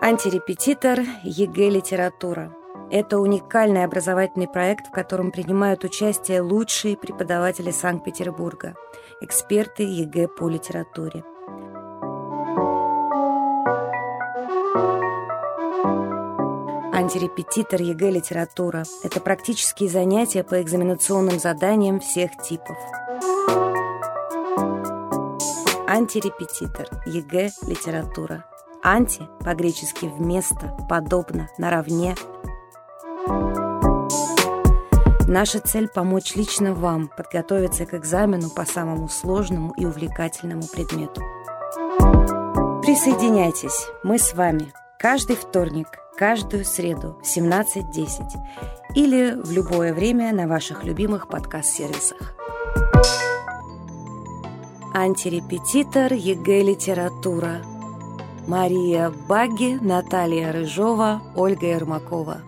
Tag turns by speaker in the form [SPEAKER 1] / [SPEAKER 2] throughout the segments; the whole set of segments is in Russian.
[SPEAKER 1] Антирепетитор ЕГЭ «Литература». Это уникальный образовательный проект, в котором принимают участие лучшие преподаватели Санкт-Петербурга, эксперты ЕГЭ по литературе. Антирепетитор ЕГЭ «Литература» – это практические занятия по экзаменационным заданиям всех типов. Антирепетитор ЕГЭ «Литература». Анти по-гречески «вместо», «подобно», «наравне». Наша цель – помочь лично вам подготовиться к экзамену по самому сложному и увлекательному предмету. Присоединяйтесь, мы с вами. Каждый вторник, каждую среду в 17.10 или в любое время на ваших любимых подкаст-сервисах. Антирепетитор ЕГЭ «Литература» Мария Баги, Наталья Рыжова, Ольга Ермакова.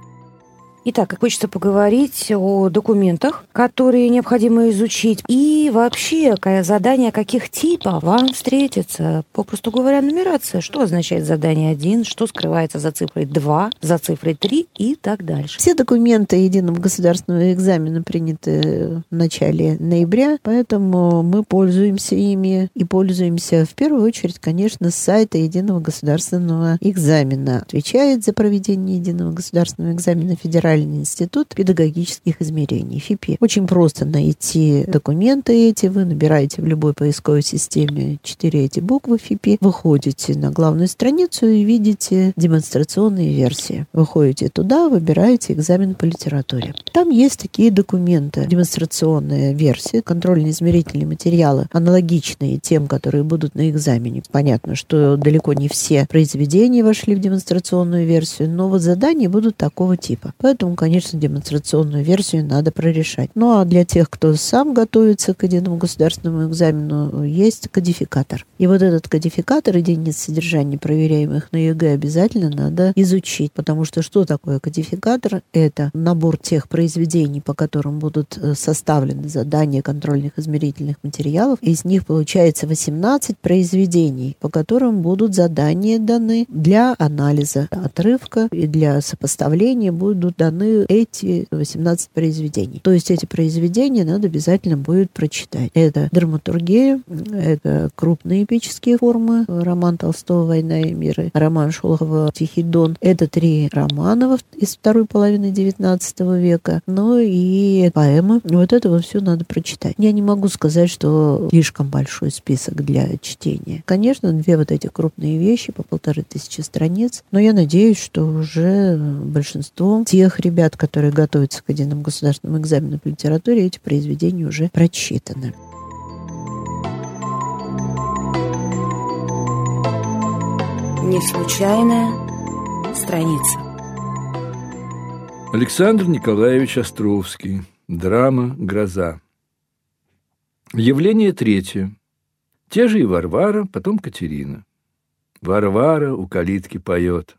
[SPEAKER 1] Итак, хочется поговорить о документах, которые необходимо изучить, и вообще задание каких типов вам встретится. Попросту говоря, нумерация. Что означает задание 1, что скрывается за цифрой 2, за цифрой 3 и так дальше.
[SPEAKER 2] Все документы единого государственного экзамена приняты в начале ноября, поэтому мы пользуемся ими и пользуемся в первую очередь, конечно, с сайта единого государственного экзамена. Отвечает за проведение единого государственного экзамена федерального Федеральный институт педагогических измерений, ФИПИ. Очень просто найти документы эти. Вы набираете в любой поисковой системе четыре эти буквы ФИПИ, выходите на главную страницу и видите демонстрационные версии. Выходите туда, выбираете экзамен по литературе. Там есть такие документы. Демонстрационная версия, контрольно-измерительные материалы, аналогичные тем, которые будут на экзамене. Понятно, что далеко не все произведения вошли в демонстрационную версию, но вот задания будут такого типа. Поэтому Поэтому, конечно, демонстрационную версию надо прорешать. Ну а для тех, кто сам готовится к единому государственному экзамену, есть кодификатор. И вот этот кодификатор единиц содержания проверяемых на ЕГЭ обязательно надо изучить. Потому что что такое кодификатор? Это набор тех произведений, по которым будут э, составлены задания контрольных измерительных материалов. Из них получается 18 произведений, по которым будут задания даны для анализа отрывка и для сопоставления будут даны даны эти 18 произведений. То есть эти произведения надо обязательно будет прочитать. Это драматургия, это крупные эпические формы, роман Толстого «Война и мир», роман Шолохова «Тихий дон». Это три романа из второй половины XIX века, ну и поэмы. Вот этого все надо прочитать. Я не могу сказать, что слишком большой список для чтения. Конечно, две вот эти крупные вещи по полторы тысячи страниц, но я надеюсь, что уже большинство тех ребят, которые готовятся к единому государственному экзамену по литературе, эти произведения уже прочитаны.
[SPEAKER 1] Не случайная страница.
[SPEAKER 3] Александр Николаевич Островский. Драма «Гроза». Явление третье. Те же и Варвара, потом Катерина. Варвара у калитки поет.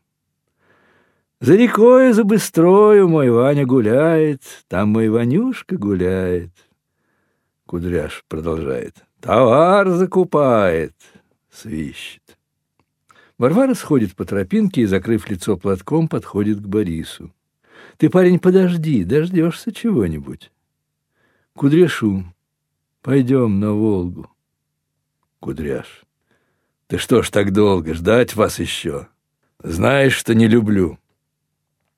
[SPEAKER 3] За рекой, за быстрою мой Ваня гуляет, там мой Ванюшка гуляет. Кудряш продолжает. Товар закупает, свищет. Варвара сходит по тропинке и, закрыв лицо платком, подходит к Борису. Ты, парень, подожди, дождешься чего-нибудь. Кудряшу, пойдем на Волгу. Кудряш. Ты что ж так долго, ждать вас еще? Знаешь, что не люблю.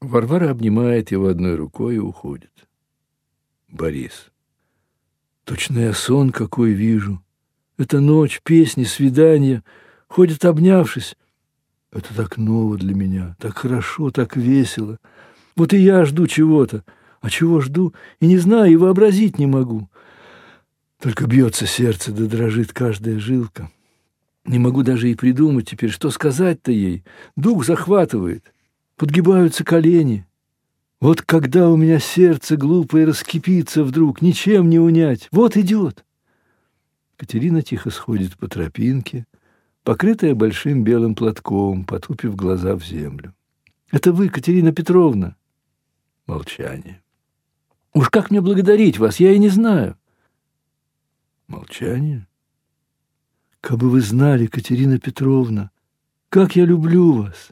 [SPEAKER 3] Варвара обнимает его одной рукой и уходит. Борис. Точно я сон какой вижу. Это ночь, песни, свидания. Ходят обнявшись. Это так ново для меня, так хорошо, так весело. Вот и я жду чего-то. А чего жду, и не знаю, и вообразить не могу. Только бьется сердце, да дрожит каждая жилка. Не могу даже и придумать теперь, что сказать-то ей. Дух захватывает подгибаются колени. Вот когда у меня сердце глупое раскипится вдруг, ничем не унять. Вот идет. Катерина тихо сходит по тропинке, покрытая большим белым платком, потупив глаза в землю. «Это вы, Катерина Петровна?» Молчание. «Уж как мне благодарить вас, я и не знаю». Молчание. Как бы вы знали, Катерина Петровна, как я люблю вас.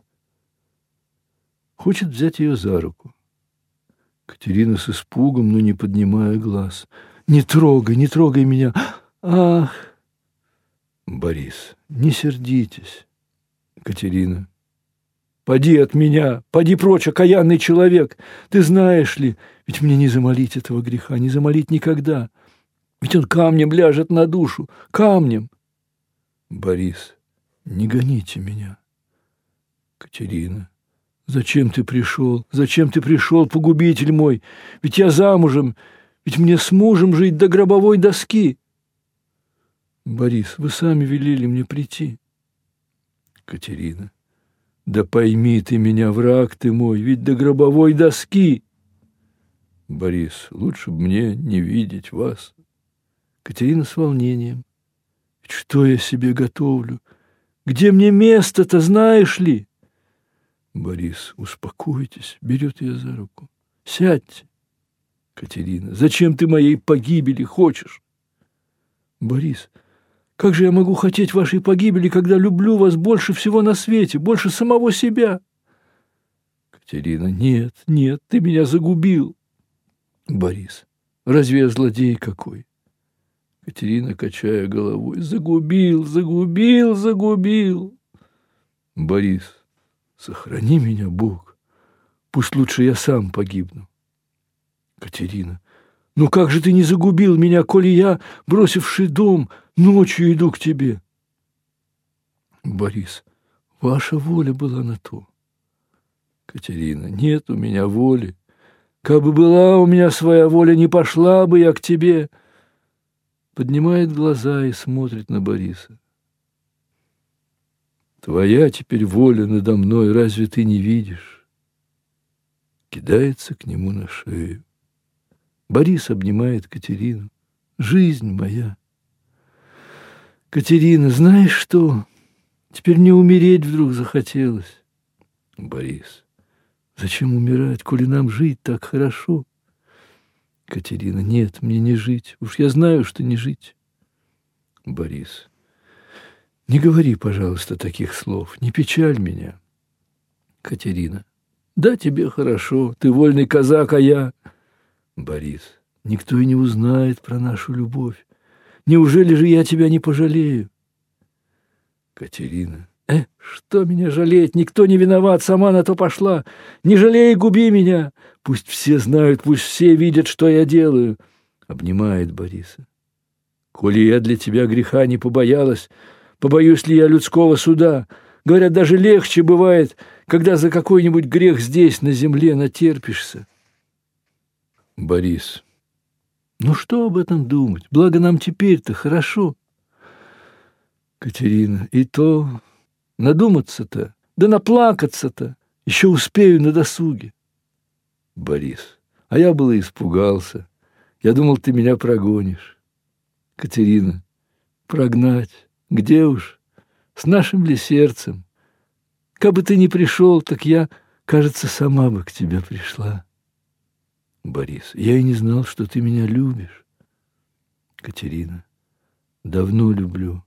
[SPEAKER 3] Хочет взять ее за руку. Катерина с испугом, но не поднимая глаз. Не трогай, не трогай меня. Ах! Борис, не сердитесь. Катерина. Поди от меня, поди прочь, окаянный человек. Ты знаешь ли, ведь мне не замолить этого греха, не замолить никогда. Ведь он камнем ляжет на душу, камнем. Борис, не гоните меня. Катерина, зачем ты пришел? Зачем ты пришел, погубитель мой? Ведь я замужем, ведь мне с мужем жить до гробовой доски. Борис, вы сами велели мне прийти. Катерина, да пойми ты меня, враг ты мой, ведь до гробовой доски. Борис, лучше бы мне не видеть вас. Катерина с волнением. Что я себе готовлю? Где мне место-то, знаешь ли? Борис, успокойтесь, берет ее за руку. Сядьте. Катерина, зачем ты моей погибели хочешь? Борис, как же я могу хотеть вашей погибели, когда люблю вас больше всего на свете, больше самого себя? Катерина, нет, нет, ты меня загубил. Борис, разве я злодей какой? Катерина, качая головой, загубил, загубил, загубил. Борис, сохрани меня, Бог. Пусть лучше я сам погибну. Катерина, ну как же ты не загубил меня, коли я, бросивший дом, ночью иду к тебе? Борис, ваша воля была на то. Катерина, нет у меня воли. Как бы была у меня своя воля, не пошла бы я к тебе поднимает глаза и смотрит на Бориса. Твоя теперь воля надо мной, разве ты не видишь? Кидается к нему на шею. Борис обнимает Катерину. Жизнь моя. Катерина, знаешь что? Теперь мне умереть вдруг захотелось. Борис, зачем умирать, коли нам жить так хорошо? Катерина, нет, мне не жить. Уж я знаю, что не жить. Борис, не говори, пожалуйста, таких слов. Не печаль меня. Катерина, да, тебе хорошо. Ты вольный казак, а я... Борис, никто и не узнает про нашу любовь. Неужели же я тебя не пожалею? Катерина, э, что меня жалеть? Никто не виноват, сама на то пошла. Не жалей, губи меня. Пусть все знают, пусть все видят, что я делаю. Обнимает Бориса. Коли я для тебя греха не побоялась, побоюсь ли я людского суда? Говорят, даже легче бывает, когда за какой-нибудь грех здесь, на земле, натерпишься. Борис. Ну что об этом думать? Благо нам теперь-то хорошо. Катерина. И то надуматься-то, да наплакаться-то еще успею на досуге. Борис. А я было испугался. Я думал, ты меня прогонишь. Катерина. Прогнать? Где уж? С нашим ли сердцем? Как бы ты ни пришел, так я, кажется, сама бы к тебе пришла. Борис. Я и не знал, что ты меня любишь. Катерина. Давно люблю.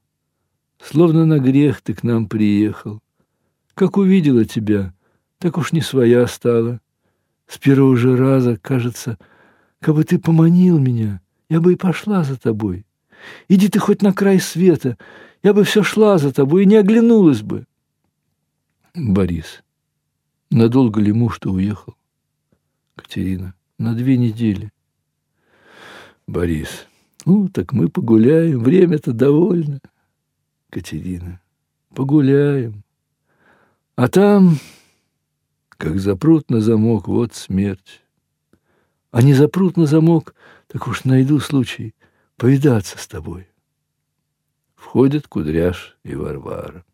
[SPEAKER 3] Словно на грех ты к нам приехал. Как увидела тебя, так уж не своя стала. С первого же раза, кажется, как бы ты поманил меня, я бы и пошла за тобой. Иди ты хоть на край света, я бы все шла за тобой и не оглянулась бы. Борис. Надолго ли муж-то уехал? Катерина. На две недели. Борис. Ну, так мы погуляем, время-то довольно. Катерина. Погуляем. А там как запрут на замок, вот смерть. А не запрут на замок, так уж найду случай повидаться с тобой. Входят Кудряш и Варвара.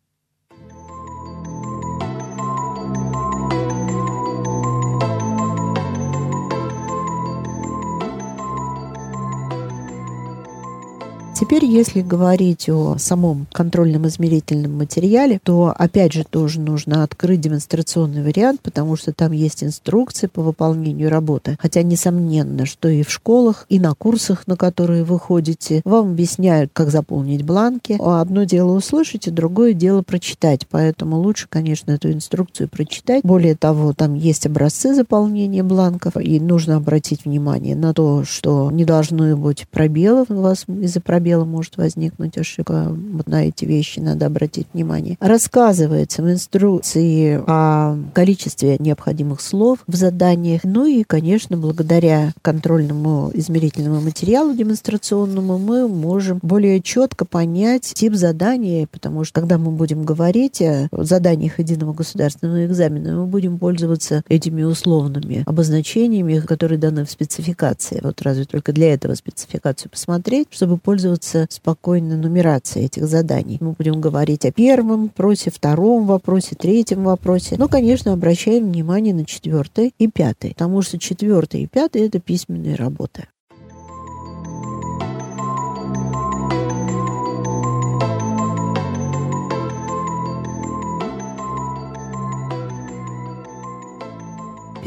[SPEAKER 2] Теперь, если говорить о самом контрольном измерительном материале, то, опять же, тоже нужно открыть демонстрационный вариант, потому что там есть инструкции по выполнению работы. Хотя, несомненно, что и в школах, и на курсах, на которые вы ходите, вам объясняют, как заполнить бланки. Одно дело услышать, и другое дело прочитать. Поэтому лучше, конечно, эту инструкцию прочитать. Более того, там есть образцы заполнения бланков, и нужно обратить внимание на то, что не должно быть пробелов. У вас из-за пробела может возникнуть ошибка. Вот на эти вещи надо обратить внимание. Рассказывается в инструкции о количестве необходимых слов в заданиях. Ну и, конечно, благодаря контрольному измерительному материалу демонстрационному мы можем более четко понять тип задания, потому что когда мы будем говорить о заданиях единого государственного экзамена, мы будем пользоваться этими условными обозначениями, которые даны в спецификации. Вот разве только для этого спецификацию посмотреть, чтобы пользоваться спокойной нумерацией этих заданий. Мы будем говорить о первом вопросе, втором вопросе, третьем вопросе. Но, конечно, обращаем внимание на четвертый и пятый, потому что четвертый и пятый — это письменные работы.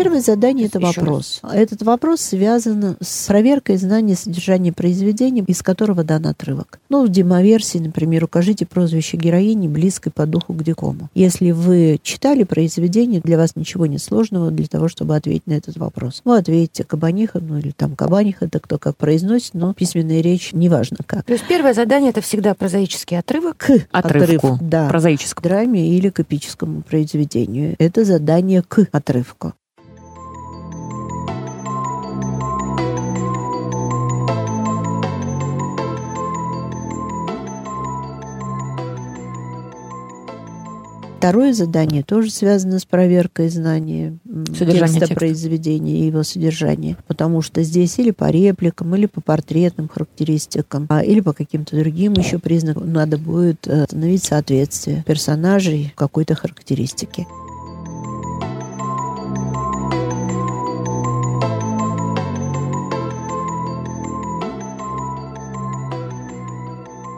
[SPEAKER 2] Первое задание – это вопрос. Этот вопрос связан с проверкой знания содержания произведения, из которого дан отрывок. Ну, в демоверсии, например, укажите прозвище героини, близкой по духу к дикому. Если вы читали произведение, для вас ничего не сложного для того, чтобы ответить на этот вопрос. Вы ответите Кабаниха, ну или там Кабаниха, это кто как произносит, но письменная речь неважно как.
[SPEAKER 1] То есть первое задание – это всегда прозаический отрывок?
[SPEAKER 2] К
[SPEAKER 4] Отрывку.
[SPEAKER 2] отрывку, да.
[SPEAKER 4] Прозаическому.
[SPEAKER 2] драме или к эпическому произведению. Это задание к отрывку. Второе задание тоже связано с проверкой знания
[SPEAKER 4] Содержание
[SPEAKER 2] текста
[SPEAKER 4] текста.
[SPEAKER 2] произведения и его содержания. Потому что здесь или по репликам, или по портретным характеристикам, а, или по каким-то другим еще признакам надо будет э, установить соответствие персонажей какой-то характеристике.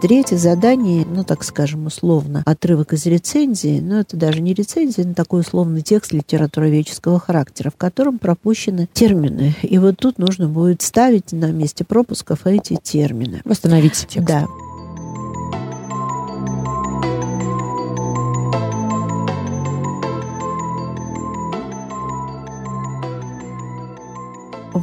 [SPEAKER 2] Третье задание, ну, так скажем, условно, отрывок из рецензии, но это даже не рецензия, это такой условный текст литературоведческого характера, в котором пропущены термины. И вот тут нужно будет ставить на месте пропусков эти термины.
[SPEAKER 4] Восстановить текст.
[SPEAKER 2] Да.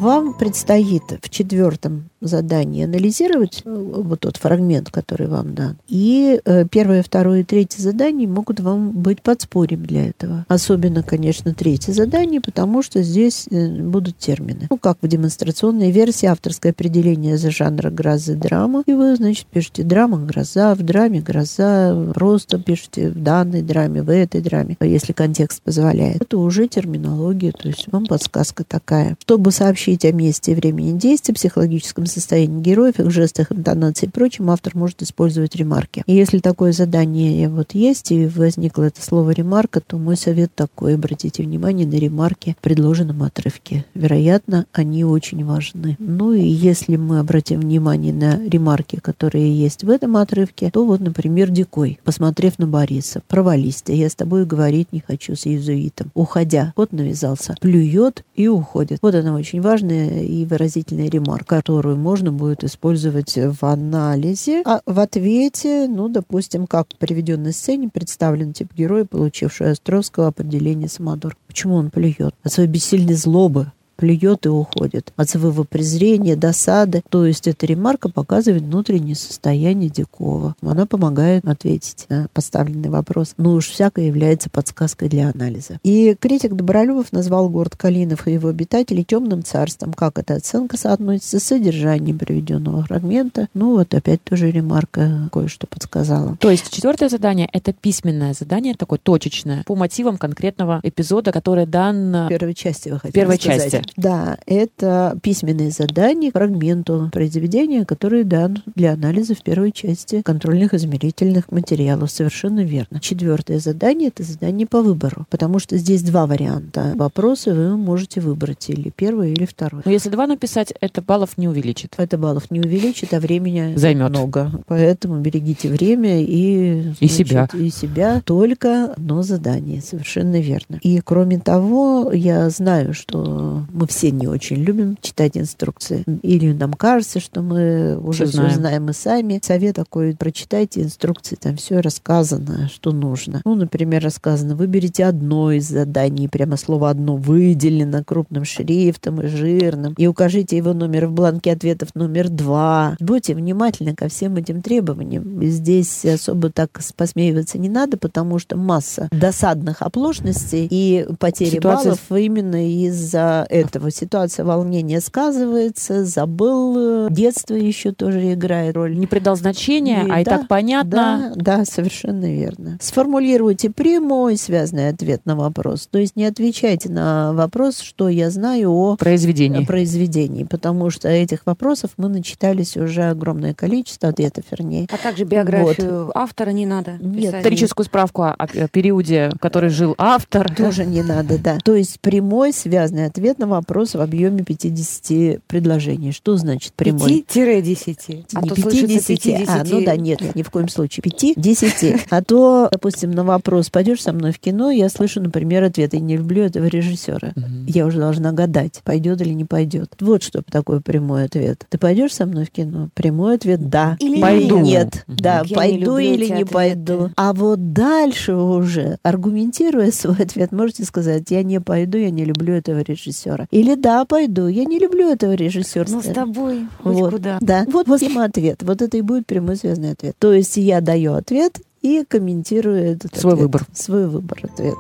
[SPEAKER 2] Вам предстоит в четвертом задании анализировать э, вот тот фрагмент, который вам дан. И э, первое, второе и третье задание могут вам быть подспорьем для этого. Особенно, конечно, третье задание, потому что здесь э, будут термины. Ну, как в демонстрационной версии авторское определение за жанра грозы драма. И вы, значит, пишете драма, гроза, в драме гроза, просто пишете в данной драме, в этой драме, если контекст позволяет. Это уже терминология, то есть вам подсказка такая. Чтобы сообщить о месте и времени действия, психологическом состоянии героев, их жестах, интонации и прочем, автор может использовать ремарки. И если такое задание вот есть, и возникло это слово ремарка, то мой совет такой. Обратите внимание на ремарки в предложенном отрывке. Вероятно, они очень важны. Ну и если мы обратим внимание на ремарки, которые есть в этом отрывке, то вот, например, Дикой, посмотрев на Бориса, провались ты, я с тобой говорить не хочу с иезуитом. Уходя, вот навязался, плюет и уходит. Вот она очень важная и выразительная ремарка, которую можно будет использовать в анализе. А в ответе, ну, допустим, как в приведенной сцене представлен тип героя, получивший Островского определение Самодор. Почему он плюет? От своей бессильной злобы плюет и уходит. От своего презрения, досады. То есть эта ремарка показывает внутреннее состояние Дикова. Она помогает ответить на поставленный вопрос. Но уж всякое является подсказкой для анализа. И критик Добролюбов назвал город Калинов и его обитателей темным царством. Как эта оценка соотносится с содержанием приведенного фрагмента? Ну вот опять тоже ремарка кое-что подсказала.
[SPEAKER 4] То есть четвертое задание — это письменное задание, такое точечное, по мотивам конкретного эпизода, который дан
[SPEAKER 2] первой части вы
[SPEAKER 4] в первой
[SPEAKER 2] сказать.
[SPEAKER 4] части.
[SPEAKER 2] Да, это письменные задания к фрагменту произведения, который дан для анализа в первой части контрольных измерительных материалов. Совершенно верно. Четвертое задание – это задание по выбору, потому что здесь два варианта вопроса, вы можете выбрать или первый, или второй.
[SPEAKER 4] Но если два написать, это баллов не увеличит.
[SPEAKER 2] Это баллов не увеличит, а времени
[SPEAKER 4] Займет.
[SPEAKER 2] много. Поэтому берегите время и,
[SPEAKER 4] И себя.
[SPEAKER 2] И себя. Только одно задание. Совершенно верно. И кроме того, я знаю, что мы все не очень любим читать инструкции. Или нам кажется, что мы уже все
[SPEAKER 4] знаем.
[SPEAKER 2] знаем и сами. Совет такой, прочитайте инструкции, там все рассказано, что нужно. Ну, например, рассказано, выберите одно из заданий, прямо слово «одно» выделено крупным шрифтом и жирным, и укажите его номер в бланке ответов номер два. Будьте внимательны ко всем этим требованиям. Здесь особо так посмеиваться не надо, потому что масса досадных оплошностей и потери
[SPEAKER 4] Ситуация-
[SPEAKER 2] баллов именно из-за этого. Ситуация волнения сказывается, забыл, э, детство еще тоже играет роль.
[SPEAKER 4] Не придал значения,
[SPEAKER 2] И
[SPEAKER 4] а и
[SPEAKER 2] да,
[SPEAKER 4] так понятно.
[SPEAKER 2] Да, да, совершенно верно. Сформулируйте прямой связанный ответ на вопрос. То есть не отвечайте на вопрос, что я знаю о
[SPEAKER 4] Произведение.
[SPEAKER 2] произведении, потому что этих вопросов мы начитались уже огромное количество, ответов, вернее.
[SPEAKER 1] А также биографию автора не надо
[SPEAKER 2] Нет.
[SPEAKER 4] Историческую справку о, о периоде, в который жил автор.
[SPEAKER 2] Тоже не надо, да. То есть прямой связанный ответ на вопрос в объеме 50 предложений. Что значит прямой?
[SPEAKER 1] 5-10. А
[SPEAKER 2] не
[SPEAKER 1] то слышится
[SPEAKER 2] 50, а, ну да, нет, ни в коем случае. 5, 10. А то, допустим, на вопрос, пойдешь со мной в кино, я слышу, например, ответ, я не люблю этого режиссера.
[SPEAKER 4] Мгм.
[SPEAKER 2] Я уже должна гадать, пойдет или не пойдет. Вот что такое прямой ответ. Ты пойдешь со мной в кино? Прямой ответ да.
[SPEAKER 1] Или
[SPEAKER 4] Пойду.
[SPEAKER 2] нет.
[SPEAKER 4] Мгм.
[SPEAKER 2] Да,
[SPEAKER 1] Я не
[SPEAKER 2] пойду
[SPEAKER 1] люблю
[SPEAKER 2] или не
[SPEAKER 1] ответы.
[SPEAKER 2] пойду. А вот дальше уже, аргументируя свой ответ, можете сказать, я не пойду, я не люблю этого режиссера. Или да, пойду, я не люблю этого режиссера.
[SPEAKER 1] Ну, с тобой хоть
[SPEAKER 2] Вот,
[SPEAKER 1] куда.
[SPEAKER 2] Да. Вот, вот им ответ. Вот это и будет прямой связанный ответ. То есть я даю ответ и комментирую этот
[SPEAKER 4] Свой
[SPEAKER 2] ответ.
[SPEAKER 4] выбор.
[SPEAKER 2] Свой выбор ответ.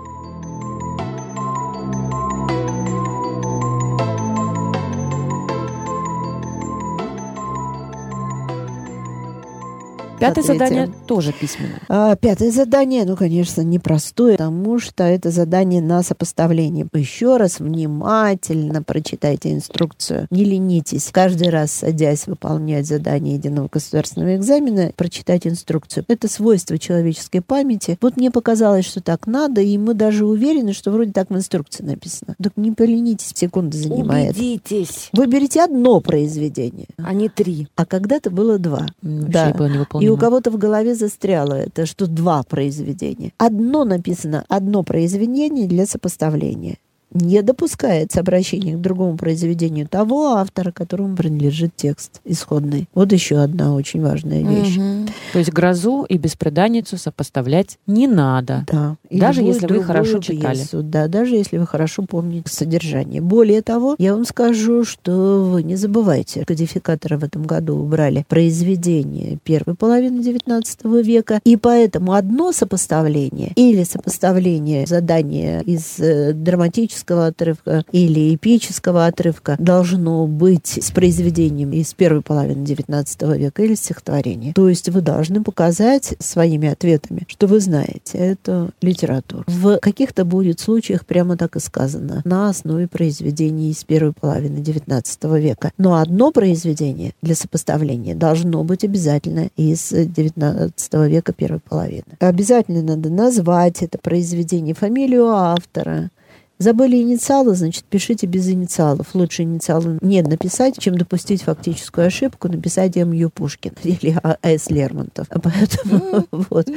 [SPEAKER 4] Пятое
[SPEAKER 2] Ответим.
[SPEAKER 4] задание тоже письменное.
[SPEAKER 2] А, пятое задание, ну, конечно, непростое, потому что это задание на сопоставление. Еще раз внимательно прочитайте инструкцию. Не ленитесь. Каждый раз, садясь выполнять задание единого государственного экзамена, прочитать инструкцию. Это свойство человеческой памяти. Вот мне показалось, что так надо, и мы даже уверены, что вроде так в инструкции написано. Так не поленитесь, секунды занимает.
[SPEAKER 1] Убедитесь,
[SPEAKER 2] Выберите одно произведение,
[SPEAKER 1] а не три.
[SPEAKER 2] а когда-то было два. Да.
[SPEAKER 4] Было
[SPEAKER 2] И. у кого-то в голове застряло это, что два произведения. Одно написано, одно произведение для сопоставления. Не допускается обращение к другому произведению того автора, которому принадлежит текст исходный. Вот еще одна очень важная вещь.
[SPEAKER 1] Мгм.
[SPEAKER 4] То есть грозу и беспреданницу сопоставлять не надо.
[SPEAKER 2] Да. И
[SPEAKER 4] Даже если вы хорошо читали.
[SPEAKER 2] пьесу. Да, даже если вы хорошо помните содержание. Более того, я вам скажу, что вы не забывайте, кодификаторы в этом году убрали произведения первой половины XIX века, и поэтому одно сопоставление или сопоставление задания из э, драматического отрывка или эпического отрывка должно быть с произведением из первой половины XIX века или стихотворения. То есть вы должны показать своими ответами, что вы знаете эту литературу. В каких-то будет случаях прямо так и сказано, на основе произведений из первой половины XIX века. Но одно произведение для сопоставления должно быть обязательно из XIX века первой половины. Обязательно надо назвать это произведение, фамилию автора, Забыли инициалы, значит, пишите без инициалов. Лучше инициалы не написать, чем допустить фактическую ошибку, написать М.Ю. Пушкин или А.С. Лермонтов. Поэтому вот,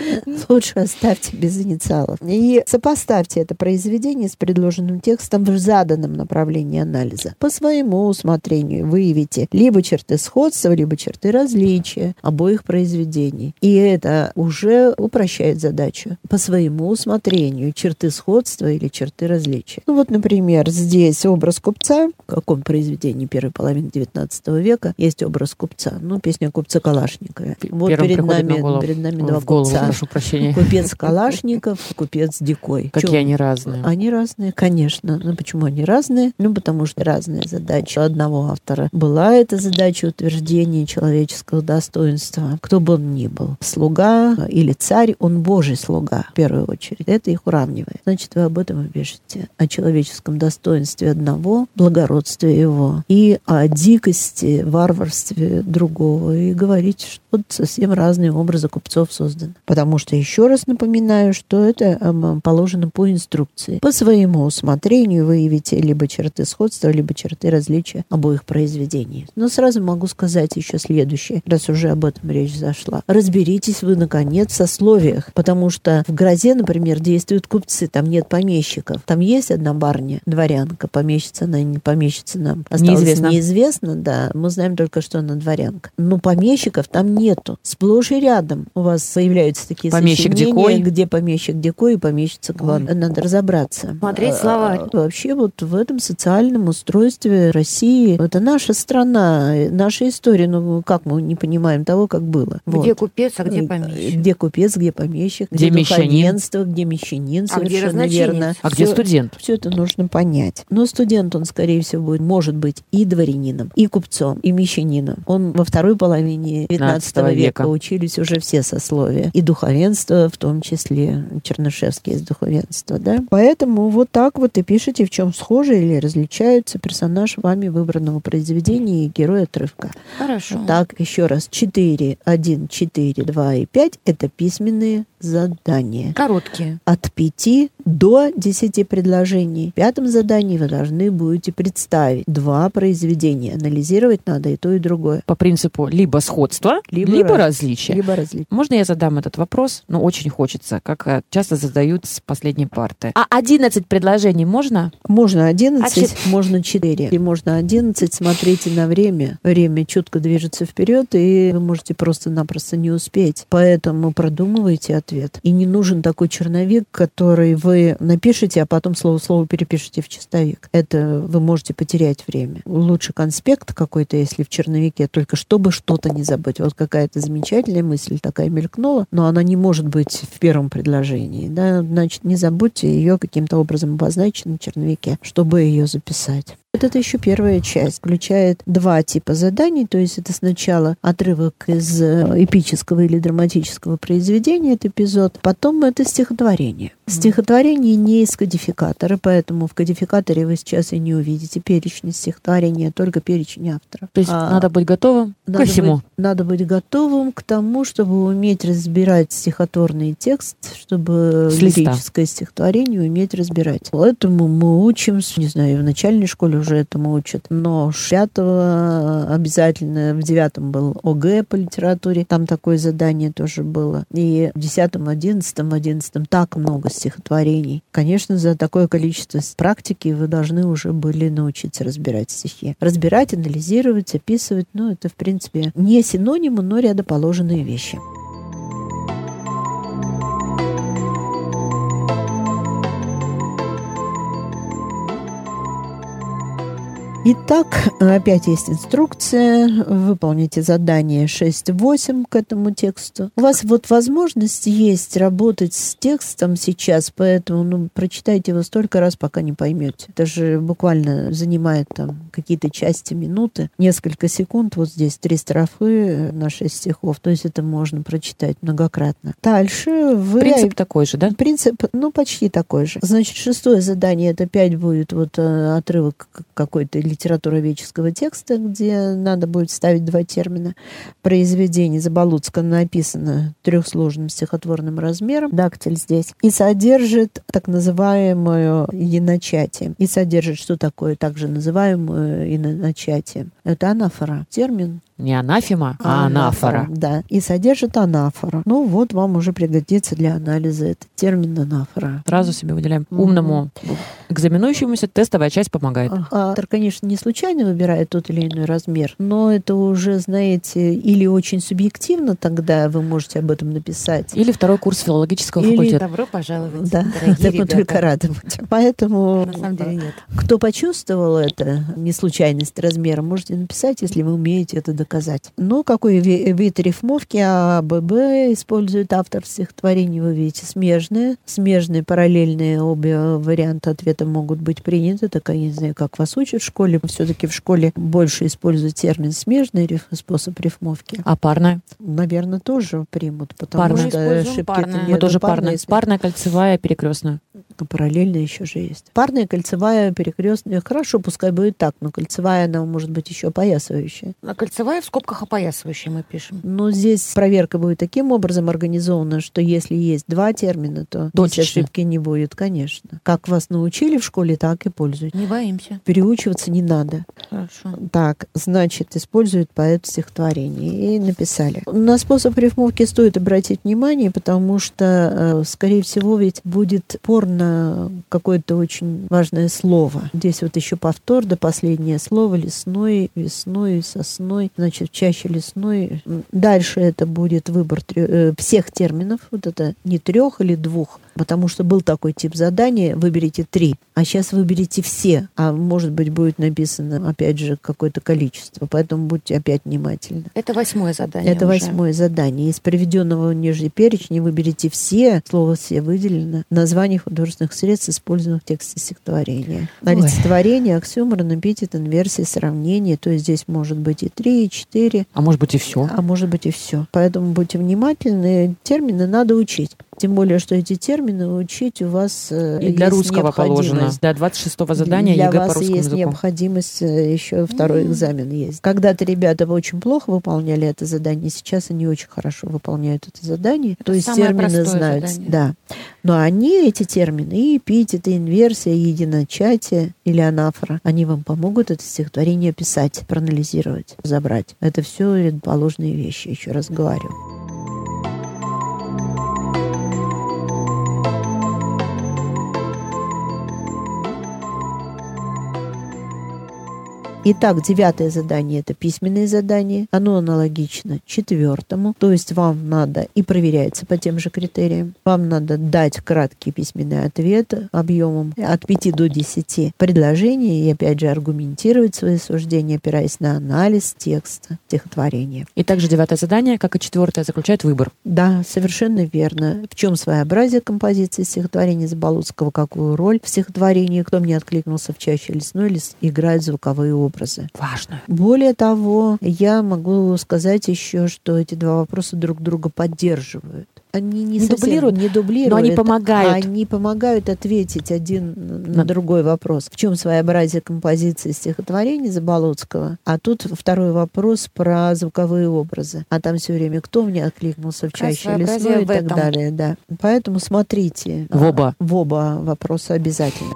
[SPEAKER 2] лучше оставьте без инициалов. И сопоставьте это произведение с предложенным текстом в заданном направлении анализа. По своему усмотрению выявите либо черты сходства, либо черты различия обоих произведений. И это уже упрощает задачу. По своему усмотрению черты сходства или черты различия. Ну вот, например, здесь образ купца. В каком произведении первой половины XIX века есть образ купца? Ну, песня купца Калашникова. Вот
[SPEAKER 4] Первым
[SPEAKER 2] перед
[SPEAKER 4] приходит на
[SPEAKER 2] нами,
[SPEAKER 4] голову.
[SPEAKER 2] перед нами два
[SPEAKER 4] голову,
[SPEAKER 2] купца.
[SPEAKER 4] прошу прощения.
[SPEAKER 2] Купец Калашников, купец Дикой.
[SPEAKER 4] Какие
[SPEAKER 2] Чё?
[SPEAKER 4] они разные.
[SPEAKER 2] Они разные, конечно. Ну, почему они разные? Ну, потому что разные задачи. Одного автора была эта задача утверждения человеческого достоинства. Кто бы он ни был. Слуга или царь, он божий слуга, в первую очередь. Это их уравнивает. Значит, вы об этом и пишете. А о человеческом достоинстве одного, благородстве его, и о дикости, варварстве другого, и говорить, что совсем разные образы купцов созданы. Потому что, еще раз напоминаю, что это эм, положено по инструкции. По своему усмотрению выявите либо черты сходства, либо черты различия обоих произведений. Но сразу могу сказать еще следующее, раз уже об этом речь зашла. Разберитесь вы, наконец, в сословиях, потому что в грозе, например, действуют купцы, там нет помещиков. Там есть одна барня, дворянка, помещица она не помещица нам. Осталось
[SPEAKER 4] Неизвестно.
[SPEAKER 2] неизвестно, да. Мы знаем только, что она дворянка. Но помещиков там нету. Сплошь и рядом у вас появляются такие
[SPEAKER 4] Помещик
[SPEAKER 2] сочинения,
[SPEAKER 4] Дикой.
[SPEAKER 2] где помещик Дикой и помещица Кван. Надо разобраться.
[SPEAKER 1] Смотреть
[SPEAKER 2] А,
[SPEAKER 1] словарь.
[SPEAKER 2] а, Вообще вот в этом социальном устройстве России, это наша страна, наша история. Ну, как мы не понимаем того, как было.
[SPEAKER 1] Где
[SPEAKER 2] Вот.
[SPEAKER 1] купец, а где помещик?
[SPEAKER 2] Где купец, где помещик,
[SPEAKER 4] Где мещанин.
[SPEAKER 2] духовенство, где мещанин,
[SPEAKER 1] А где
[SPEAKER 2] совершенно
[SPEAKER 1] разночинец?
[SPEAKER 2] верно.
[SPEAKER 4] А где
[SPEAKER 2] Всё-
[SPEAKER 4] студент?
[SPEAKER 2] Все это нужно понять. Но студент, он, скорее всего, будет, может быть и дворянином, и купцом, и мещанином. Он во второй половине 19
[SPEAKER 4] века.
[SPEAKER 2] века учились уже все сословия. И духовенство, в том числе Чернышевский из духовенства. Да? Поэтому вот так вот и пишите, в чем схожи или различаются персонаж вами выбранного произведения и герой отрывка.
[SPEAKER 1] Хорошо.
[SPEAKER 2] Так, еще раз. 4, 1, 4, 2 и 5 – это письменные задания
[SPEAKER 1] Короткие.
[SPEAKER 2] от 5 до 10 предложений. В пятом задании вы должны будете представить два произведения. Анализировать надо и то, и другое.
[SPEAKER 4] По принципу либо сходства,
[SPEAKER 2] Либо
[SPEAKER 4] либо,
[SPEAKER 2] раз-
[SPEAKER 4] различия.
[SPEAKER 2] Либо различия.
[SPEAKER 4] Можно я задам этот вопрос? Ну, очень хочется, как э, часто задают с последней парты. А 11 предложений можно?
[SPEAKER 2] Можно 11,
[SPEAKER 1] А чет-
[SPEAKER 2] можно 4. И можно 11. Смотрите на время. Время четко движется вперед, и вы можете просто-напросто не успеть. Поэтому продумывайте ответ. И не нужен такой черновик, который вы напишете, а потом слово-слово перепишете в чистовик. Это вы можете потерять время. Лучше конспект какой-то, если в черновике, только чтобы что-то не забыть. Вот какая-то замечательная мысль такая мелькнула, но она не может быть в первом предложении. Да? Значит, не забудьте ее каким-то образом обозначить на черновике, чтобы ее записать. Вот это еще первая часть. Включает два типа заданий. То есть это сначала отрывок из э, эпического или драматического произведения, это эпизод. Потом это стихотворение. Стихотворение не из кодификатора, поэтому в кодификаторе вы сейчас и не увидите перечень стихотворения, только перечень автора.
[SPEAKER 4] То есть
[SPEAKER 2] А,
[SPEAKER 4] надо быть готовым ко
[SPEAKER 2] надо
[SPEAKER 4] всему.
[SPEAKER 2] Быть, надо быть готовым к тому, чтобы уметь разбирать стихотворный текст, чтобы
[SPEAKER 4] С листа.
[SPEAKER 2] лирическое стихотворение уметь разбирать. Поэтому мы учим, не знаю, в начальной школе уже этому учат, но с пятого обязательно, в девятом был ОГЭ по литературе, там такое задание тоже было. И в десятом, одиннадцатом, в одиннадцатом так много стихотворений. Конечно, за такое количество практики вы должны уже были научиться разбирать стихи. Разбирать, анализировать, описывать, ну, это, в принципе, не синонимы, но рядоположенные вещи. Итак, опять есть инструкция. Выполните задание 6-8 к этому тексту. У вас вот возможность есть работать с текстом сейчас, поэтому ну, прочитайте его столько раз, пока не поймете. Это же буквально занимает там какие-то части минуты, несколько секунд. Вот здесь три строфы на 6 стихов. То есть это можно прочитать многократно. Дальше вы...
[SPEAKER 4] Принцип такой же, да?
[SPEAKER 2] Принцип, ну, почти такой же. Значит, шестое задание, это опять будет вот э, отрывок какой-то литературоведческого текста, где надо будет ставить два термина. Произведение Заболоцка написано трехсложным стихотворным размером, дактиль здесь, и содержит так называемую иначатие. И содержит, что такое также называемую иначатие. Это анафора. Термин
[SPEAKER 4] Не анафема, а анафора.
[SPEAKER 2] Да, и содержит анафору. Ну вот вам уже пригодится для анализа этот термин анафора.
[SPEAKER 4] Сразу себе выделяем.
[SPEAKER 2] Мгм.
[SPEAKER 4] Умному экзаменующемуся тестовая часть помогает.
[SPEAKER 2] А, Автор, конечно, не случайно выбирает тот или иной размер, но это уже, знаете, или очень субъективно, тогда вы можете об этом написать.
[SPEAKER 4] Или второй курс филологического
[SPEAKER 2] Или
[SPEAKER 4] факультета.
[SPEAKER 1] Добро пожаловать,
[SPEAKER 2] Да,
[SPEAKER 1] дорогие ребята.
[SPEAKER 2] только рады будем. Поэтому
[SPEAKER 1] На самом деле нет.
[SPEAKER 2] Кто почувствовал это, не случайность размера, можете написать, если вы умеете это доказать. Ну, какой ви- вид рифмовки А, Б, Б использует автор в стихотворении, вы видите, смежные. Смежные, параллельные обе варианта ответа могут быть приняты. Так я не знаю, как вас учат в школе. Все-таки в школе больше используют термин смежный риф- способ рифмовки.
[SPEAKER 4] А парная?
[SPEAKER 2] Наверное, тоже примут, потому
[SPEAKER 4] Парная.
[SPEAKER 1] Мы
[SPEAKER 2] что
[SPEAKER 1] используем
[SPEAKER 2] ошибки
[SPEAKER 1] парное.
[SPEAKER 2] это
[SPEAKER 1] Мы
[SPEAKER 4] тоже парная.
[SPEAKER 2] если-
[SPEAKER 4] Парная, кольцевая, перекрестная.
[SPEAKER 2] А параллельно еще же есть. Парная, кольцевая, перекрестная. Хорошо, пускай будет так, но кольцевая, она может быть еще опоясывающая.
[SPEAKER 1] А кольцевая в скобках опоясывающая мы пишем.
[SPEAKER 2] Но здесь проверка будет таким образом организована, что если есть два термина, то
[SPEAKER 4] Точечно.
[SPEAKER 2] ошибки не будет, конечно. Как вас научили в школе, так и пользуйтесь.
[SPEAKER 1] Не боимся.
[SPEAKER 2] Переучиваться не надо.
[SPEAKER 1] Хорошо.
[SPEAKER 2] Так, значит, использует поэт стихотворение. И написали. На способ рифмовки стоит обратить внимание, потому что, э, скорее всего, ведь будет порно какое-то очень важное слово. Здесь вот еще повтор, да последнее слово лесной, весной, сосной, значит, чаще лесной. Дальше это будет выбор трё- э, всех терминов, вот это не трех или двух, потому что был такой тип задания, выберите три, а сейчас выберите все, а может быть будет написано, опять же, какое-то количество, поэтому будьте опять внимательны.
[SPEAKER 1] Это восьмое задание.
[SPEAKER 2] Это
[SPEAKER 1] уже.
[SPEAKER 2] восьмое задание. Из приведенного ниже перечня выберите все, слово «все» выделено, названия художественных средств, использованных в тексте стихотворения. Олицетворение, оксюморон, эпитет, инверсия, сравнение, то есть здесь может быть и три, и четыре,
[SPEAKER 4] А может быть и все.
[SPEAKER 2] а может быть и все. Поэтому будьте внимательны, термины надо учить. Тем более, что эти термины учить у вас э,
[SPEAKER 4] И для русского положено. Для 26-го задания
[SPEAKER 2] Для
[SPEAKER 4] ЕГЭ
[SPEAKER 2] вас
[SPEAKER 4] по русскому
[SPEAKER 2] есть
[SPEAKER 4] языку.
[SPEAKER 2] необходимость э, еще второй экзамен есть. Когда-то ребята очень плохо выполняли это задание, сейчас они очень хорошо выполняют это задание. То есть термины знают.
[SPEAKER 1] задание.
[SPEAKER 2] Да. Но они, эти термины, и эпитеты, инверсия, единочатие или анафора, они вам помогут это стихотворение писать, проанализировать, забрать. Это все положенные вещи, еще раз говорю. Итак, девятое задание – это письменное задание. Оно аналогично четвертому. То есть вам надо, и проверяется по тем же критериям, вам надо дать краткий письменный ответ объемом от 5 до 10 предложений и, опять же, аргументировать свои суждения, опираясь на анализ текста стихотворения.
[SPEAKER 4] И также девятое задание, как и четвертое, заключает выбор.
[SPEAKER 2] Да, совершенно верно. В чем своеобразие композиции стихотворения Заболоцкого, какую роль в стихотворении, кто мне откликнулся в чаще лесной лес, играет звуковые образы.
[SPEAKER 4] Важно.
[SPEAKER 2] Более того, я могу сказать еще, что эти два вопроса друг друга поддерживают. Они не,
[SPEAKER 4] Не дублируют,
[SPEAKER 2] не дублируют,
[SPEAKER 4] но они помогают.
[SPEAKER 2] Они помогают ответить один на
[SPEAKER 4] На-
[SPEAKER 2] другой вопрос. В чем своеобразие композиции стихотворения Заболоцкого? А тут второй вопрос про звуковые образы. А там все время кто мне откликнулся в чаще лесной и так далее. Да. Поэтому смотрите.
[SPEAKER 4] В оба.
[SPEAKER 2] В оба вопроса обязательно.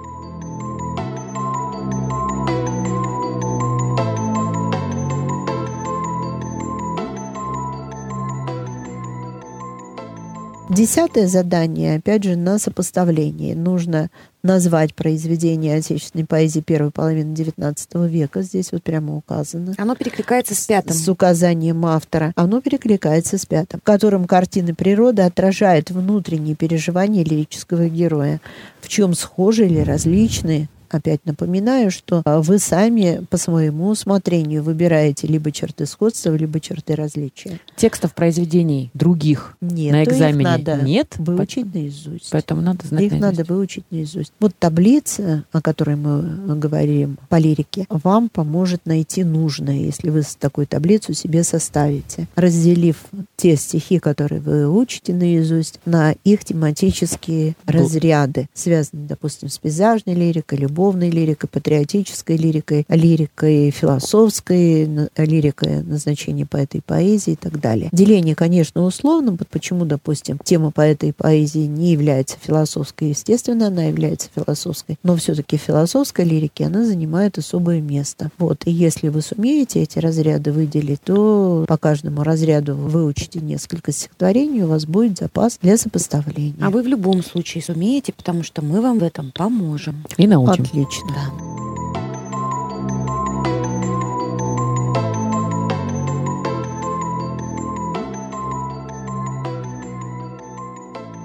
[SPEAKER 2] Десятое задание, опять же, на сопоставление. Нужно назвать произведение отечественной поэзии первой половины XIX века. Здесь вот прямо указано
[SPEAKER 1] Оно перекликается с пятым.
[SPEAKER 2] с указанием автора, оно перекликается с пятым, в котором картины природы отражают внутренние переживания лирического героя, в чем схожи или различны. Опять напоминаю, что а, вы сами по своему усмотрению выбираете либо черты сходства, либо черты различия.
[SPEAKER 4] Текстов произведений других
[SPEAKER 2] Нет,
[SPEAKER 4] на экзамене
[SPEAKER 2] надо
[SPEAKER 4] нет.
[SPEAKER 2] выучить наизусть.
[SPEAKER 4] Поэтому надо знать
[SPEAKER 2] Их
[SPEAKER 4] наизусть.
[SPEAKER 2] надо выучить наизусть. Вот таблица, о которой мы говорим по лирике, вам поможет найти нужное, если вы с такой таблицу себе составите, разделив те стихи, которые вы учите наизусть, на их тематические разряды, связанные, допустим, с пейзажной лирикой, любовной лирикой, патриотической лирикой, лирикой философской, лирикой назначения поэта и поэзии и так далее. Деление, конечно, условно, вот почему, допустим, тема поэта и поэзии не является философской, естественно, она является философской, но все-таки философской лирики она занимает особое место. Вот, и если вы сумеете эти разряды выделить, то по каждому разряду выучите несколько стихотворений, у вас будет запас для сопоставления.
[SPEAKER 1] А вы в любом случае сумеете, потому что мы вам в этом поможем.
[SPEAKER 4] И научим.
[SPEAKER 2] Отлично.
[SPEAKER 1] Да.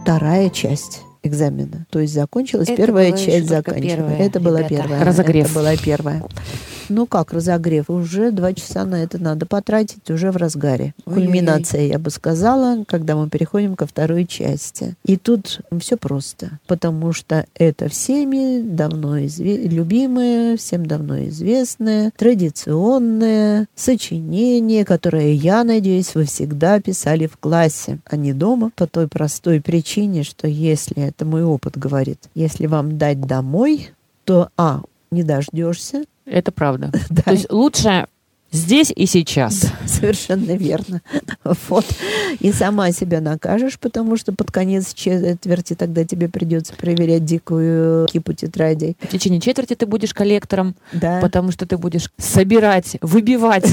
[SPEAKER 2] Вторая часть экзамена. То есть закончилась
[SPEAKER 1] Это
[SPEAKER 2] первая часть заканчивая.
[SPEAKER 1] первая,
[SPEAKER 2] Это была
[SPEAKER 1] ребята.
[SPEAKER 2] первая.
[SPEAKER 4] Разогрев.
[SPEAKER 2] Это была первая. Ну как разогрев? Уже два часа на это надо потратить, уже в разгаре.
[SPEAKER 1] Ой-ой-ой.
[SPEAKER 2] Кульминация, я бы сказала, когда мы переходим ко второй части. И тут все просто, потому что это всеми давно изве- любимое, всем давно известное, традиционное сочинение, которое, я надеюсь, вы всегда писали в классе, а не дома, по той простой причине, что если, это мой опыт говорит, если вам дать домой, то, а, не дождешься,
[SPEAKER 4] Это правда.
[SPEAKER 2] да,
[SPEAKER 4] То есть лучше здесь и сейчас.
[SPEAKER 2] Совершенно верно. Вот. И сама себя накажешь, потому что под конец четверти тогда тебе придется проверять дикую кипу тетрадей.
[SPEAKER 4] В течение четверти ты будешь коллектором,
[SPEAKER 2] Да.
[SPEAKER 4] потому что ты будешь собирать, выбивать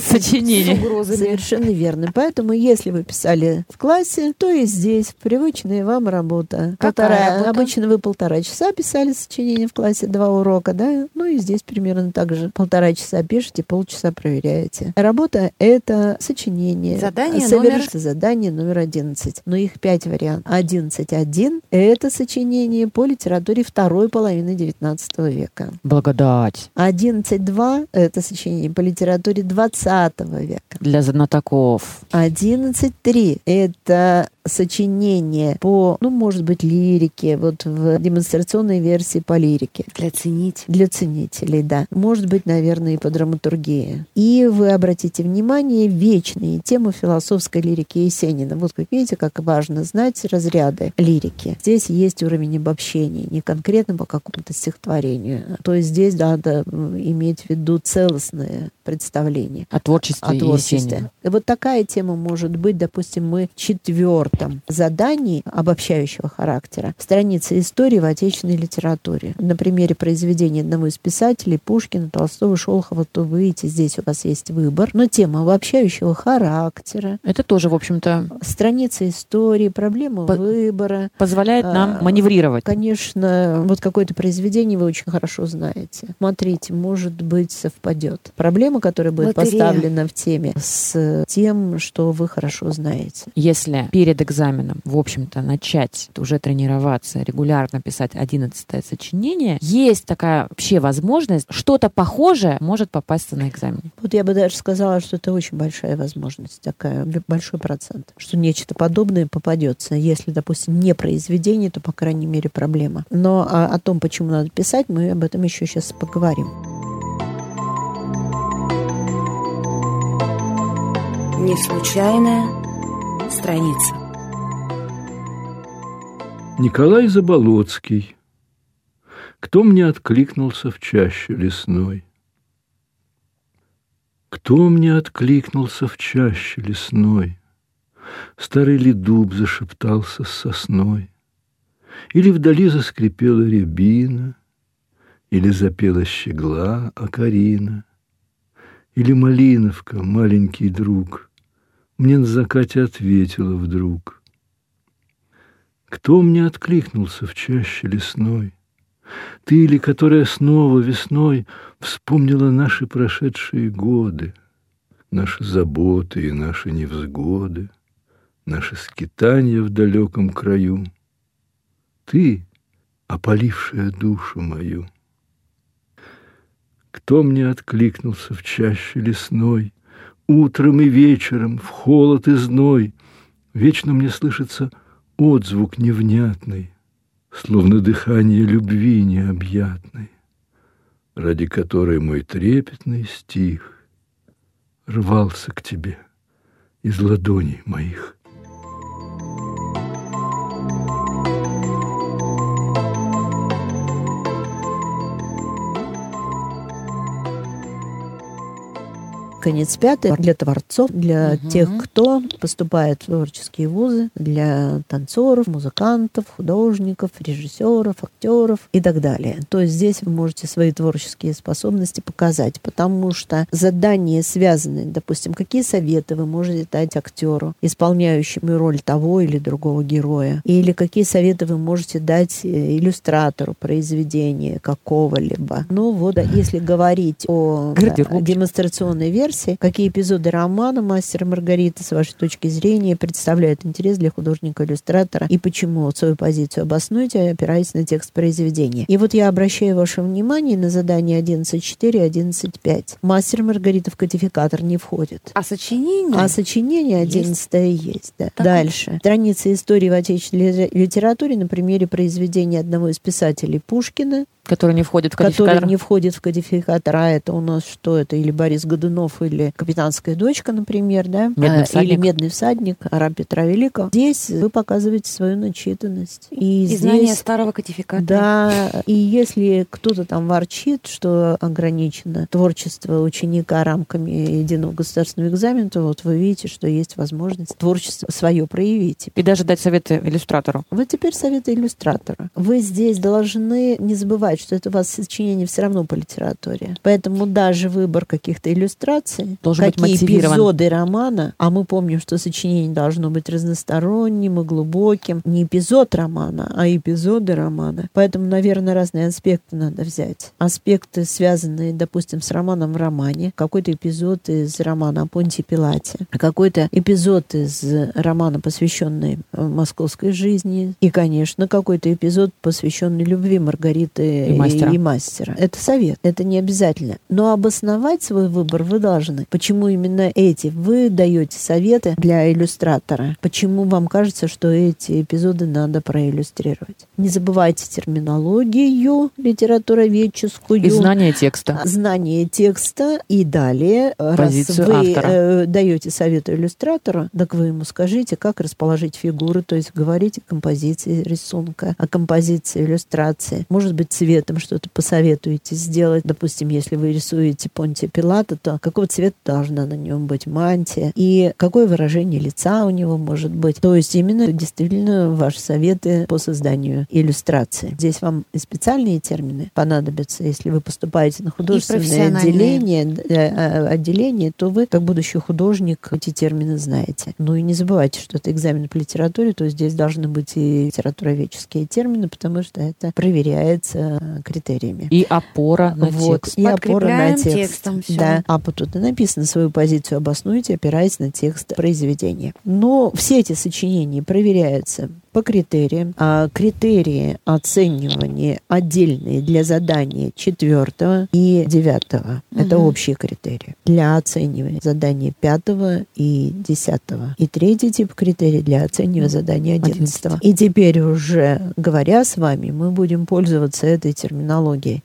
[SPEAKER 4] сочинения.
[SPEAKER 2] Совершенно верно. Поэтому, если вы писали в классе, то и здесь привычная вам работа. Полтора-? Обычно вы полтора часа писали сочинение в классе, два урока, да? Ну и здесь примерно так же. Полтора часа пишете, полчаса проверяете. Работа — это сочинение.
[SPEAKER 1] Задание
[SPEAKER 2] Соверш- Задание номер 11. Но их пять вариантов. 11.1 — это сочинение по литературе второй половины XIX века.
[SPEAKER 4] Благодать
[SPEAKER 2] 11.2 — это сочинение по литературе 20 века.
[SPEAKER 4] для знатоков.
[SPEAKER 2] 11.3 — это сочинение по, ну, может быть, лирике, вот в демонстрационной версии по лирике.
[SPEAKER 1] Для ценителей.
[SPEAKER 2] Для ценителей, да. Может быть, наверное, и по драматургии. И вы обратите внимание, вечные темы философской лирики Есенина. Вот как видите, как важно знать разряды лирики. Здесь есть уровень обобщения, не конкретно по какому-то стихотворению. То есть здесь надо иметь в виду целостное представление
[SPEAKER 4] О творчестве
[SPEAKER 2] о творчестве.
[SPEAKER 4] Есенина.
[SPEAKER 2] И вот такая тема может быть, допустим, мы в четвертом задании обобщающего характера. Страница истории в отечественной литературе. На примере произведения одного из писателей Пушкина, Толстого, Шолохова, то вы видите, здесь у вас есть выбор. Но тема обобщающего характера,
[SPEAKER 4] Это тоже, в общем-то,
[SPEAKER 2] страница истории, проблема
[SPEAKER 4] По-
[SPEAKER 2] выбора.
[SPEAKER 4] позволяет
[SPEAKER 2] А,
[SPEAKER 4] нам маневрировать.
[SPEAKER 2] Конечно, вот какое-то произведение вы очень хорошо знаете. Смотрите, может быть, совпадет. Проблема, которая будет
[SPEAKER 1] Лотерея.
[SPEAKER 2] поставлена в теме, с тем, что вы хорошо знаете.
[SPEAKER 4] Если перед экзаменом, в общем-то, начать уже тренироваться, регулярно писать одиннадцатое сочинение, есть такая вообще возможность, что-то похожее может попасться на экзамене.
[SPEAKER 2] Вот я бы даже сказала, что это очень большая возможность, такая большой процент, что нечто подобное попадется. Если, допустим, не произведение, то, по крайней мере, проблема. Но а, о том, почему надо писать, мы об этом еще сейчас поговорим.
[SPEAKER 1] Не случайная страница.
[SPEAKER 3] Николай Заболоцкий. Кто мне откликнулся в чаще лесной? Кто мне откликнулся в чаще лесной? Старый ли дуб зашептался с сосной? Или вдали заскрипела рябина? Или запела щегла Акарина? Или малиновка, маленький друг, Мне на закате ответила вдруг — кто мне откликнулся в чаще лесной? Ты ли, которая снова весной Вспомнила наши прошедшие годы, Наши заботы и наши невзгоды, Наши скитания в далеком краю? Ты, опалившая душу мою. Кто мне откликнулся в чаще лесной, Утром и вечером, в холод и зной? Вечно мне слышится отзвук невнятный, Словно дыхание любви необъятной, Ради которой мой трепетный стих Рвался к тебе из ладоней моих.
[SPEAKER 2] Конец пятый для творцов, для
[SPEAKER 1] Мгм.
[SPEAKER 2] тех, кто поступает в творческие вузы, для танцоров, музыкантов, художников, режиссеров, актеров и так далее. То есть здесь вы можете свои творческие способности показать, потому что задания связаны, допустим, какие советы вы можете дать актеру, исполняющему роль того или другого героя, или какие советы вы можете дать э, иллюстратору произведения какого-либо. Ну вот, если говорить о демонстрационной версии, версии, какие эпизоды романа «Мастер и Маргарита» с вашей точки зрения представляют интерес для художника-иллюстратора и почему свою позицию обоснуйте, опираясь на текст произведения. И вот я обращаю ваше внимание на задание 11.4 и 11.5. «Мастер и Маргарита» в кодификатор не входит.
[SPEAKER 1] А сочинение?
[SPEAKER 2] А сочинение 11 есть. есть да.
[SPEAKER 1] Так.
[SPEAKER 2] Дальше. Страница истории в отечественной литературе на примере произведения одного из писателей Пушкина
[SPEAKER 4] Который не входит в кодификатор.
[SPEAKER 2] Который не входит в кодификатор. А это у нас что? Это или Борис Годунов, или «Капитанская дочка», например, да?
[SPEAKER 4] Медный всадник.
[SPEAKER 2] Или «Медный всадник», араб Петра Великого. Здесь вы показываете свою начитанность. И,
[SPEAKER 1] И
[SPEAKER 2] здесь,
[SPEAKER 1] знание старого кодификатора.
[SPEAKER 2] Да, и если кто-то там ворчит, что ограничено творчество ученика рамками единого государственного экзамена, то вот вы видите, что есть возможность творчество свое проявить.
[SPEAKER 4] И даже дать советы иллюстратору.
[SPEAKER 2] Вот теперь советы иллюстратора. Вы здесь должны не забывать, что это у вас сочинение все равно по литературе. Поэтому даже выбор каких-то иллюстраций,
[SPEAKER 4] Должен
[SPEAKER 2] какие эпизоды романа, а мы помним, что сочинение должно быть разносторонним и глубоким. Не эпизод романа, а эпизоды романа. Поэтому, наверное, разные аспекты надо взять. Аспекты, связанные, допустим, с романом в романе, какой-то эпизод из романа о Понте Пилате, какой-то эпизод из романа, посвященный э, московской жизни, и, конечно, какой-то эпизод, посвященный любви Маргариты
[SPEAKER 4] И мастера.
[SPEAKER 2] и мастера. Это совет, это не обязательно. Но обосновать свой выбор вы должны. Почему именно эти? Вы даете советы для иллюстратора. Почему вам кажется, что эти эпизоды надо проиллюстрировать? Не забывайте терминологию литературоведческую.
[SPEAKER 4] И знание текста.
[SPEAKER 2] Знание текста и далее,
[SPEAKER 4] Позицию
[SPEAKER 2] раз вы
[SPEAKER 4] автора.
[SPEAKER 2] э, даете совету иллюстратору, так вы ему скажите, как расположить фигуры, то есть говорите о композиции рисунка, о композиции иллюстрации. Может быть, цветом что-то посоветуете сделать. Допустим, если вы рисуете Понтия Пилата, то какого цвета должна на нем быть мантия и какое выражение лица у него может быть. То есть именно действительно ваши советы по созданию иллюстрации. Здесь вам и специальные термины понадобятся, если вы поступаете на художественное отделение, э, э, отделение, то вы, как будущий художник, эти термины знаете. Ну и не забывайте, что это экзамен по литературе, то здесь должны быть и литературоведческие термины, потому что это проверяется критериями.
[SPEAKER 4] И опора на
[SPEAKER 2] вот,
[SPEAKER 4] текст.
[SPEAKER 2] и опора на текст.
[SPEAKER 1] текстом всё.
[SPEAKER 2] Да. А вот тут и написано свою позицию обоснуйте, опираясь на текст произведения. Но все эти сочинения проверяются по критериям. А критерии оценивания отдельные для задания четвертого и девятого. Это
[SPEAKER 1] Мгм.
[SPEAKER 2] общие критерии. Для оценивания задания пятого и десятого. И третий тип критерий для оценивания задания одиннадцатого. И теперь уже говоря с вами, мы будем пользоваться этой терминологией.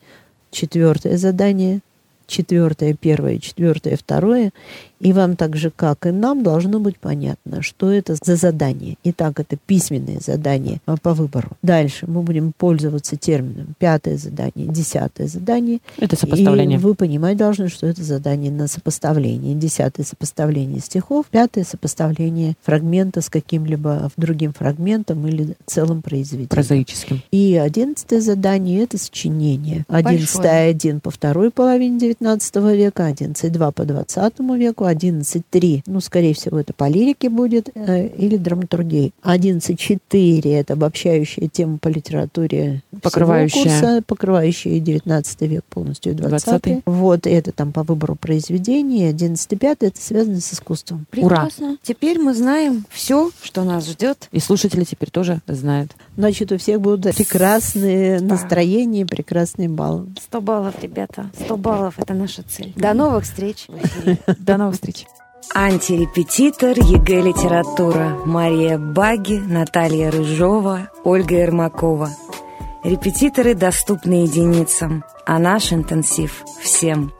[SPEAKER 2] Четвертое задание, четвертое первое, четвертое второе. И вам так же, как и нам, должно быть понятно, что это за задание. Итак, это письменное задание а, по выбору. Дальше мы будем пользоваться термином пятое задание, десятое задание.
[SPEAKER 4] Это сопоставление.
[SPEAKER 2] И вы понимать должны, что это задание на сопоставление. Десятое сопоставление стихов, пятое сопоставление фрагмента с каким-либо другим фрагментом или целым произведением.
[SPEAKER 4] Прозаическим.
[SPEAKER 2] И одиннадцатое задание – это сочинение. Одиннадцатое один по второй половине XIX века, одиннадцать два по двадцатому веку, одиннадцать три, ну, скорее всего, это по лирике будет, э, или драматургии. Одиннадцать четыре – это обобщающая тема по литературе
[SPEAKER 4] Покрывающая.
[SPEAKER 2] курса, покрывающая XIX век полностью и XX.
[SPEAKER 4] Двадцатый.
[SPEAKER 2] Вот, это там по выбору произведений. Одиннадцатый пятый – это связано с искусством.
[SPEAKER 1] Прекрасно. Теперь мы знаем все, что нас ждет.
[SPEAKER 4] И слушатели теперь тоже знают.
[SPEAKER 2] Значит, у всех будут прекрасные настроения, прекрасные баллы.
[SPEAKER 1] 100 баллов, ребята. 100 баллов – это наша цель. До новых встреч.
[SPEAKER 4] До новых встреч.
[SPEAKER 1] Антирепетитор ЕГЭ «Литература» Мария Баги, Наталья Рыжова, Ольга Ермакова. Репетиторы доступны единицам, а наш интенсив – всем.